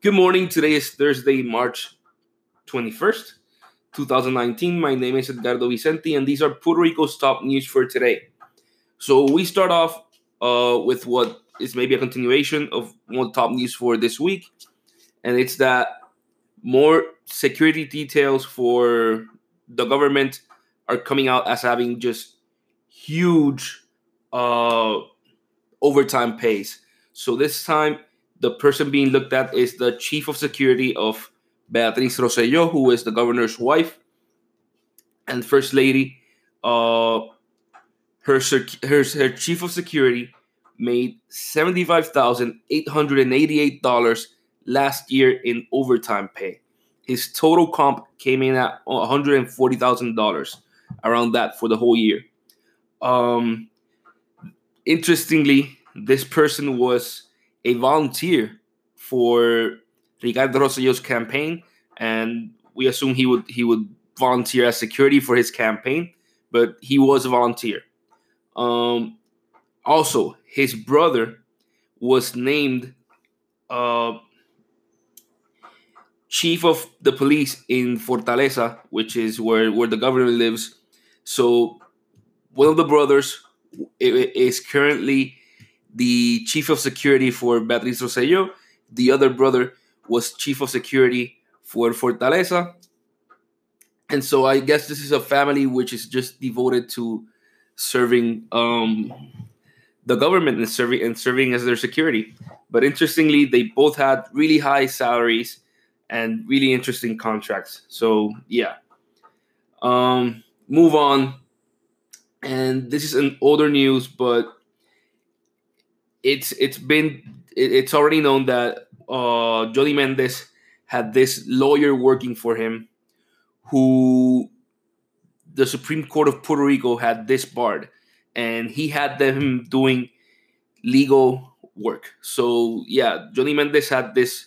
Good morning. Today is Thursday, March 21st, 2019. My name is Edgardo Vicente, and these are Puerto Rico's top news for today. So we start off uh, with what is maybe a continuation of one top news for this week, and it's that more security details for the government are coming out as having just huge uh, overtime pays. So this time the person being looked at is the chief of security of Beatriz Rosselló, who is the governor's wife and first lady. Uh, her, her, her chief of security made $75,888 last year in overtime pay. His total comp came in at $140,000, around that for the whole year. Um, interestingly, this person was a volunteer for Ricardo Rosselló's campaign, and we assume he would he would volunteer as security for his campaign, but he was a volunteer. Um, also, his brother was named uh, chief of the police in Fortaleza, which is where, where the governor lives. So, one of the brothers is currently the chief of security for Beatriz Rosselló. The other brother was chief of security for Fortaleza. And so I guess this is a family which is just devoted to serving um, the government and serving and serving as their security. But interestingly, they both had really high salaries and really interesting contracts. So yeah. Um, move on. And this is an older news, but it's it's been it's already known that uh, Johnny Mendez had this lawyer working for him, who the Supreme Court of Puerto Rico had disbarred, and he had them doing legal work. So yeah, Johnny Mendez had this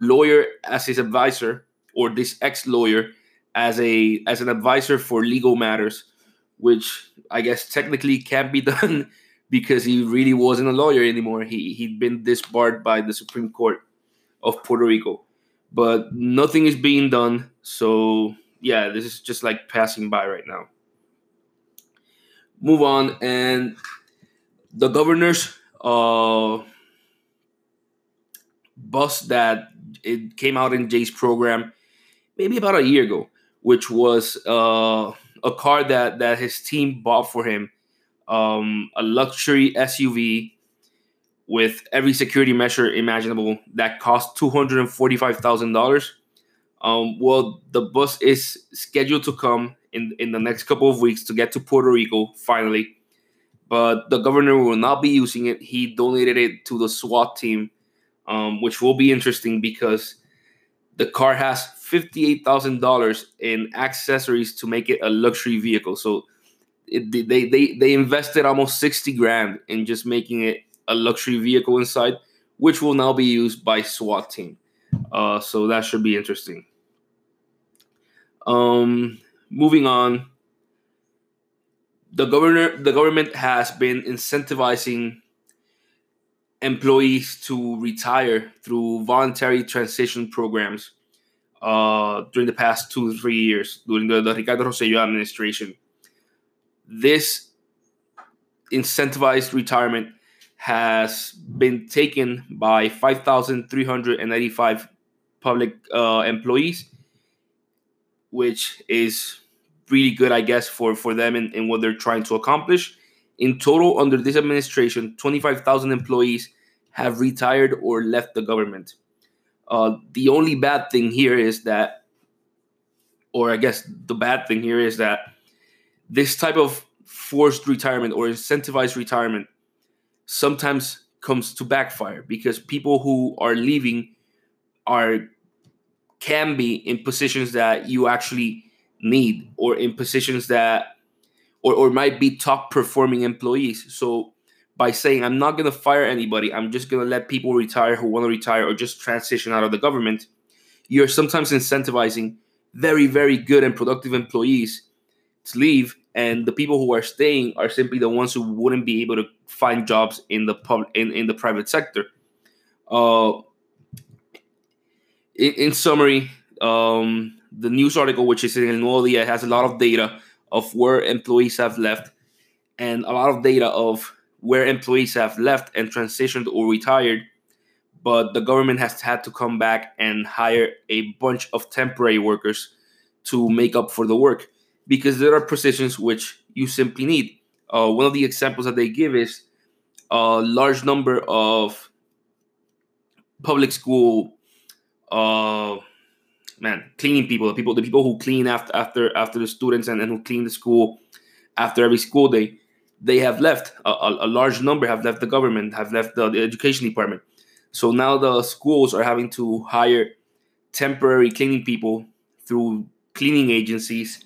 lawyer as his advisor, or this ex-lawyer as a as an advisor for legal matters, which I guess technically can't be done because he really wasn't a lawyer anymore. He he'd been disbarred by the Supreme Court of Puerto Rico, but nothing is being done. So yeah, this is just like passing by right now. Move on, and the governor's uh, bus that it came out in Jay's program maybe about a year ago, which was uh, a car that that his team bought for him um, a luxury SUV with every security measure imaginable that cost two hundred and forty-five thousand dollars. Um, well, the bus is scheduled to come in in the next couple of weeks to get to Puerto Rico finally, but the governor will not be using it. He donated it to the SWAT team, um, which will be interesting because the car has fifty-eight thousand dollars in accessories to make it a luxury vehicle. So it, they they they invested almost 60 grand in just making it a luxury vehicle inside which will now be used by SWAT team. Uh, so that should be interesting. Um, moving on. The governor the government has been incentivizing employees to retire through voluntary transition programs uh, during the past two to three years during the, the Ricardo Rosselló administration this incentivized retirement has been taken by 5,385 public uh, employees, which is really good, I guess, for, for them and, and what they're trying to accomplish. In total, under this administration, 25,000 employees have retired or left the government. Uh, the only bad thing here is that, or I guess the bad thing here is that this type of forced retirement or incentivized retirement sometimes comes to backfire because people who are leaving are can be in positions that you actually need or in positions that or, or might be top performing employees. So by saying i'm not going to fire anybody i'm just going to let people retire who want to retire or just transition out of the government you're sometimes incentivizing very very good and productive employees to leave and the people who are staying are simply the ones who wouldn't be able to find jobs in the public in, in the private sector uh, in, in summary, um, the news article, which is in El Nuevo Dia, has a lot of data of where employees have left and a lot of data of where employees have left and transitioned or retired. But the government has had to come back and hire a bunch of temporary workers to make up for the work because there are positions which you simply need. Uh, one of the examples that they give is a large number of public school uh, man cleaning people the people the people who clean after after after the students and, and who clean the school after every school day they have left a, a, a large number have left the government have left the, the education department so now the schools are having to hire temporary cleaning people through cleaning agencies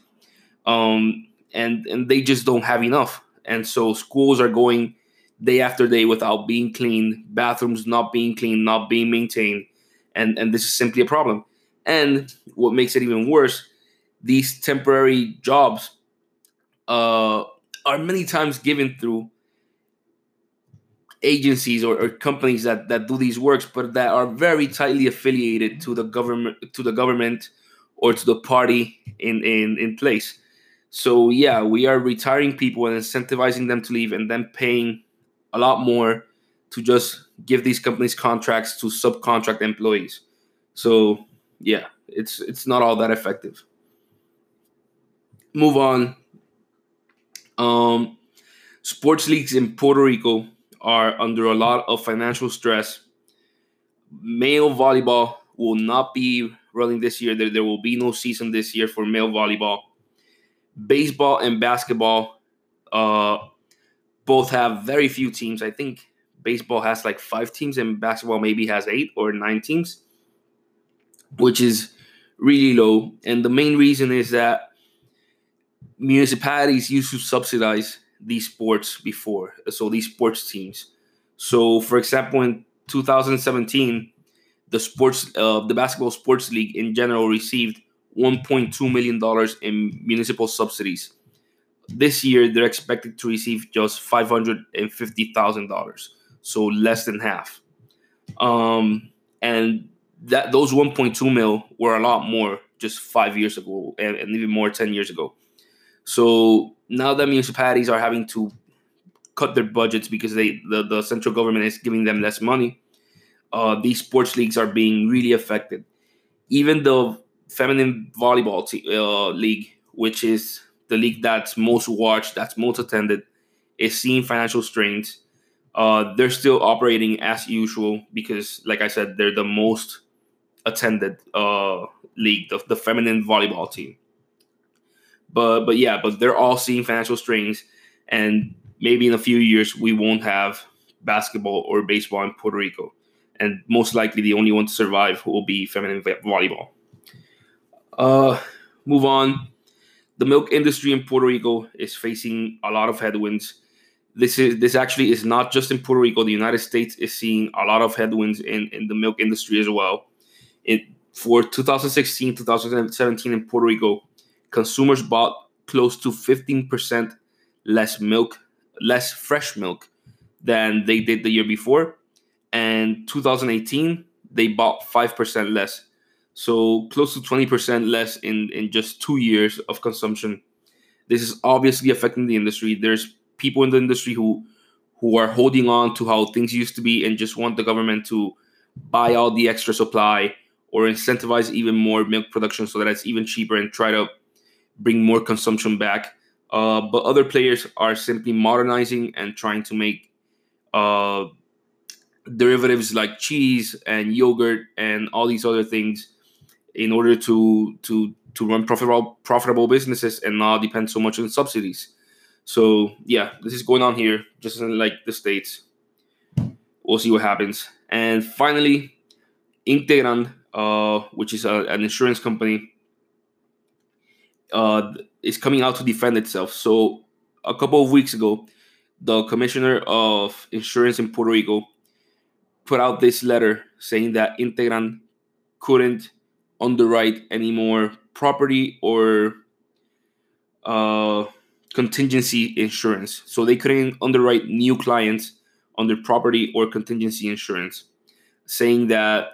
um, and and they just don't have enough. And so schools are going day after day without being cleaned bathrooms not being cleaned not being maintained. And and this is simply a problem. And what makes it even worse these temporary jobs uh, are many times given through agencies or, or, companies that, that do these works but that are very tightly affiliated to the government to the government or to the party in, in, in place so yeah we are retiring people and incentivizing them to leave and then paying a lot more to just give these companies contracts to subcontract employees. So yeah, it's it's not all that effective. Move on. Um, sports leagues in Puerto Rico are under a lot of financial stress. Male volleyball will not be running this year. There, there will be no season this year for male volleyball. Baseball and basketball uh, both have very few teams. I think baseball has like five teams and basketball maybe has eight or nine teams, which is really low. And the main reason is that municipalities used to subsidize these sports before, so these sports teams. So, for example, in 2017, the sports, uh, the basketball sports league in general received 1.2 million dollars in municipal subsidies. This year, they're expected to receive just 550 thousand dollars so less than half. Um, and that those 1.2 mil were a lot more just five years ago, and, and even more 10 years ago. So now that municipalities are having to cut their budgets because they the, the central government is giving them less money, uh, these sports leagues are being really affected. Even the feminine volleyball uh, league, which is the league that's most watched, that's most attended, is seeing financial strains. Uh, they're still operating as usual because, like I said, they're the most attended uh, league, the, the feminine volleyball team. But but yeah, but they're all seeing financial strains, and maybe in a few years we won't have basketball or baseball in Puerto Rico, and most likely the only one to survive will be feminine volleyball. Uh, move on. The milk industry in Puerto Rico is facing a lot of headwinds this is this actually is not just in Puerto Rico. The United States is seeing a lot of headwinds in, in the milk industry as well. It for 2016, 2017 in Puerto Rico, consumers bought close to 15% less milk, less fresh milk than they did the year before. And 2018, they bought 5% less. So close to 20% less in, in just two years of consumption. This is obviously affecting the industry. There's people in the industry who who are holding on to how things used to be and just want the government to buy all the extra supply or incentivize even more milk production so that it's even cheaper and try to bring more consumption back. Uh, but other players are simply modernizing and trying to make uh, derivatives like cheese and yogurt and all these other things in order to to to run profitable profitable businesses and not depend so much on subsidies. So yeah, this is going on here, just in like the states. We'll see what happens. And finally, Integrand, uh, which is a, an insurance company, uh, is coming out to defend itself. So a couple of weeks ago, the commissioner of insurance in Puerto Rico put out this letter saying that Integrand couldn't underwrite any more property or uh, contingency insurance. So they couldn't underwrite new clients under property or contingency insurance, saying that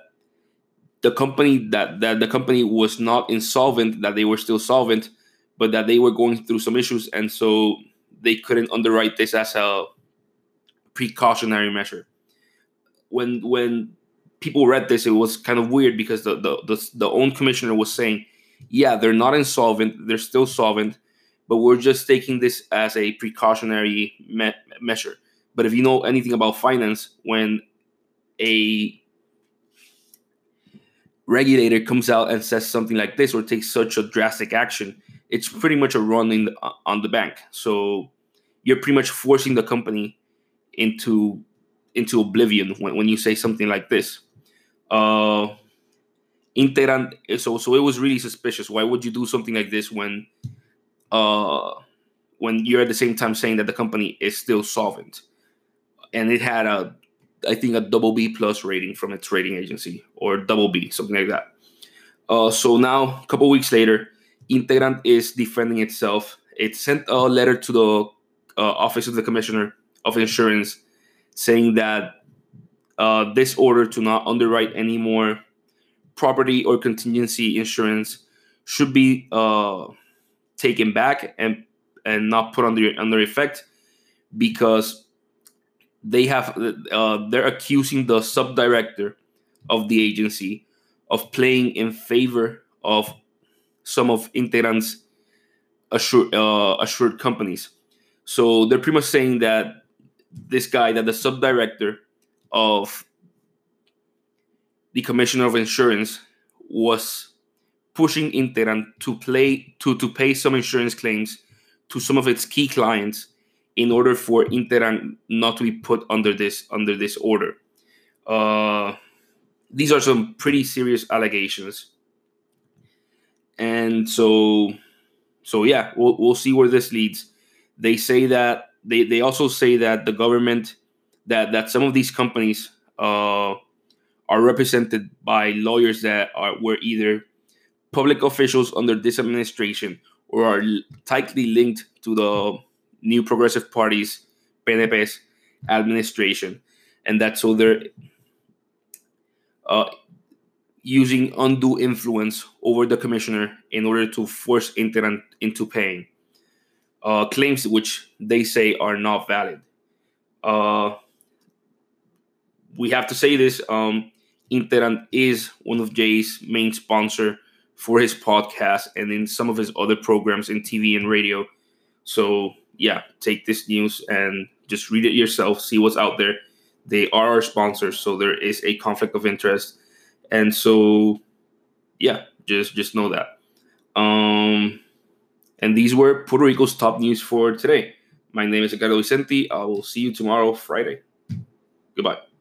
the company that that the company was not insolvent, that they were still solvent, but that they were going through some issues, and so they couldn't underwrite this as a precautionary measure. When when people read this, it was kind of weird because the the the, the own commissioner was saying, "Yeah, they're not insolvent; they're still solvent, but we're just taking this as a precautionary me- measure." But if you know anything about finance, when a regulator comes out and says something like this or takes such a drastic action, it's pretty much a run in the, on the bank. So you're pretty much forcing the company into into oblivion when, when you say something like this. Uh, Integrand, so so it was really suspicious. Why would you do something like this when uh, when you're at the same time saying that the company is still solvent? And it had a I think a double B plus rating from its rating agency or double B, something like that. Uh, so now, a couple weeks later, Integrand is defending itself. It sent a letter to the uh, office of the commissioner of insurance saying that uh, this order to not underwrite any more property or contingency insurance should be uh, taken back and and not put under under effect because they have uh, they're accusing the subdirector of the agency of playing in favor of some of Integrand's assured, uh, assured companies. So they're pretty much saying that this guy, that the subdirector of the Commissioner of Insurance, was pushing Integrand to play to to pay some insurance claims to some of its key clients in order for Integrand not to be put under this under this order. Uh, these are some pretty serious allegations, and so so yeah, we'll we'll see where this leads. They say that they they also say that the government that that some of these companies uh, are represented by lawyers that are were either public officials under this administration or are tightly linked to the New Progressive Party's PNP's administration, and that so they're uh, using undue influence over the commissioner in order to force Integrand into paying uh, claims which they say are not valid. Uh, we have to say this. Um, Integrand is one of Jay's main sponsor for his podcast and in some of his other programs in TV and radio. So yeah, take this news and just read it yourself, see what's out there. They are our sponsors, so there is a conflict of interest. And so yeah, just just know that. Um and these were Puerto Rico's top news for today. My name is Ricardo Vicente. I will see you tomorrow, Friday. Goodbye.